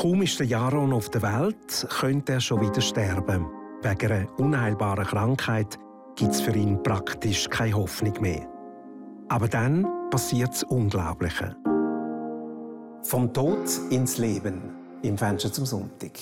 Kaum ist der Jaron auf der Welt, könnte er schon wieder sterben. Wegen einer unheilbaren Krankheit gibt es für ihn praktisch keine Hoffnung mehr. Aber dann passiert das Unglaubliche. Vom Tod ins Leben im Fenster zum Sonntag.